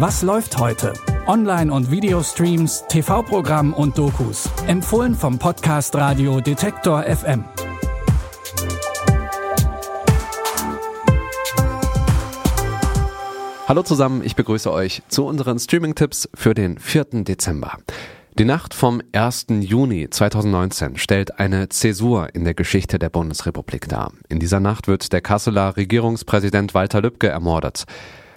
Was läuft heute? Online- und Videostreams, TV-Programm und Dokus. Empfohlen vom Podcast Radio Detektor FM. Hallo zusammen, ich begrüße euch zu unseren Streaming-Tipps für den 4. Dezember. Die Nacht vom 1. Juni 2019 stellt eine Zäsur in der Geschichte der Bundesrepublik dar. In dieser Nacht wird der Kasseler Regierungspräsident Walter Lübcke ermordet.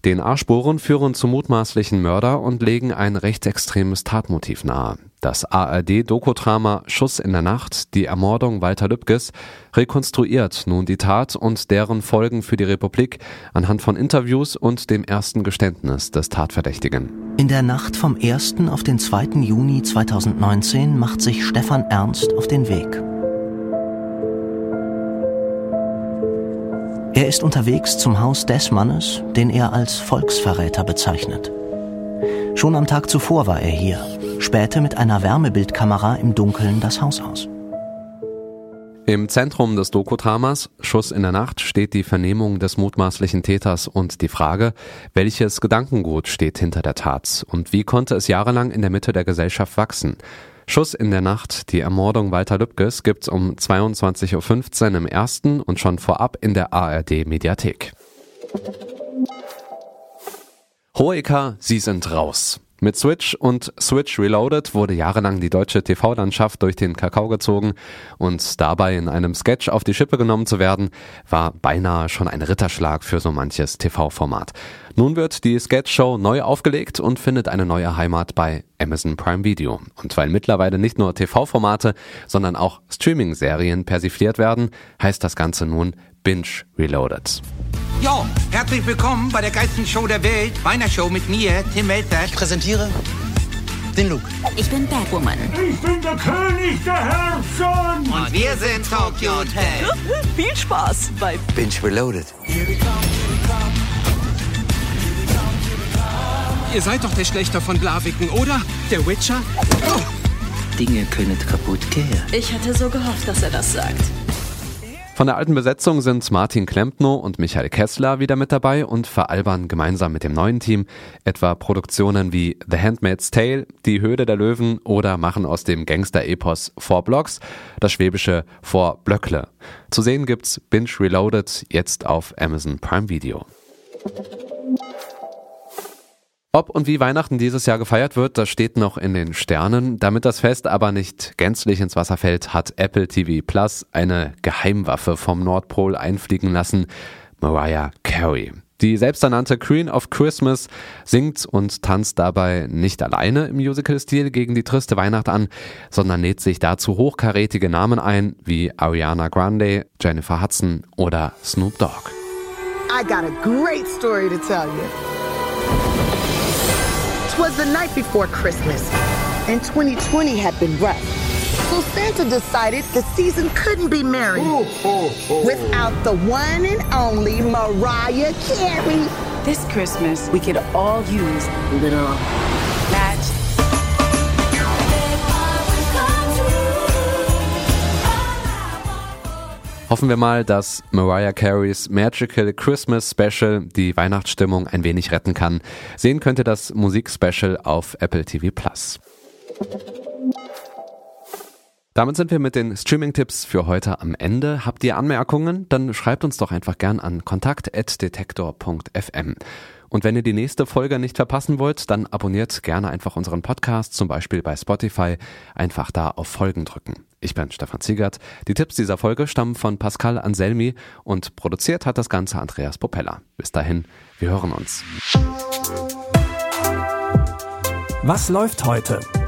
DNA-Spuren führen zum mutmaßlichen Mörder und legen ein rechtsextremes Tatmotiv nahe. Das ARD-Dokodrama Schuss in der Nacht, die Ermordung Walter Lübkes, rekonstruiert nun die Tat und deren Folgen für die Republik anhand von Interviews und dem ersten Geständnis des Tatverdächtigen. In der Nacht vom 1. auf den 2. Juni 2019 macht sich Stefan Ernst auf den Weg. Er ist unterwegs zum Haus des Mannes, den er als Volksverräter bezeichnet. Schon am Tag zuvor war er hier, spähte mit einer Wärmebildkamera im Dunkeln das Haus aus. Im Zentrum des Dokodramas Schuss in der Nacht steht die Vernehmung des mutmaßlichen Täters und die Frage, welches Gedankengut steht hinter der Tat und wie konnte es jahrelang in der Mitte der Gesellschaft wachsen. Schuss in der Nacht, die Ermordung Walter Lübkes gibt's um 22.15 Uhr im ersten und schon vorab in der ARD Mediathek. Hoeker, Sie sind raus. Mit Switch und Switch Reloaded wurde jahrelang die deutsche TV-Landschaft durch den Kakao gezogen und dabei in einem Sketch auf die Schippe genommen zu werden, war beinahe schon ein Ritterschlag für so manches TV-Format. Nun wird die Sketch-Show neu aufgelegt und findet eine neue Heimat bei Amazon Prime Video. Und weil mittlerweile nicht nur TV-Formate, sondern auch Streaming-Serien persifliert werden, heißt das Ganze nun Binge Reloaded. Jo, herzlich willkommen bei der geilsten Show der Welt, meiner Show mit mir, Tim Melzer. Ich präsentiere den Luke. Ich bin Batwoman. Ich bin der König der Herzen. Und wir sind Tokyo Hotel. Viel Spaß bei Binge Reloaded. Ihr seid doch der Schlechter von Blaviken, oder? Der Witcher? Oh. Dinge können kaputt gehen. Ich hatte so gehofft, dass er das sagt. Von der alten Besetzung sind Martin Klempner und Michael Kessler wieder mit dabei und veralbern gemeinsam mit dem neuen Team etwa Produktionen wie The Handmaid's Tale, Die Höhle der Löwen oder machen aus dem Gangster-Epos Four Blocks das schwäbische Four Blöckle. Zu sehen gibt's Binge Reloaded jetzt auf Amazon Prime Video. Ob und wie Weihnachten dieses Jahr gefeiert wird, das steht noch in den Sternen. Damit das Fest aber nicht gänzlich ins Wasser fällt, hat Apple TV Plus eine Geheimwaffe vom Nordpol einfliegen lassen. Mariah Carey. Die selbsternannte Queen of Christmas singt und tanzt dabei nicht alleine im Musical-Stil gegen die triste Weihnacht an, sondern näht sich dazu hochkarätige Namen ein wie Ariana Grande, Jennifer Hudson oder Snoop Dogg. I got a great story to tell you. Was the night before Christmas, and 2020 had been rough. So Santa decided the season couldn't be merry without the one and only Mariah Carey. This Christmas, we could all use a little Hoffen wir mal, dass Mariah Careys Magical Christmas Special die Weihnachtsstimmung ein wenig retten kann. Sehen könnt ihr das Musikspecial auf Apple TV Plus. Damit sind wir mit den Streaming-Tipps für heute am Ende. Habt ihr Anmerkungen? Dann schreibt uns doch einfach gern an kontakt.detektor.fm. Und wenn ihr die nächste Folge nicht verpassen wollt, dann abonniert gerne einfach unseren Podcast, zum Beispiel bei Spotify. Einfach da auf Folgen drücken. Ich bin Stefan Ziegert. Die Tipps dieser Folge stammen von Pascal Anselmi und produziert hat das Ganze Andreas Popella. Bis dahin, wir hören uns. Was läuft heute?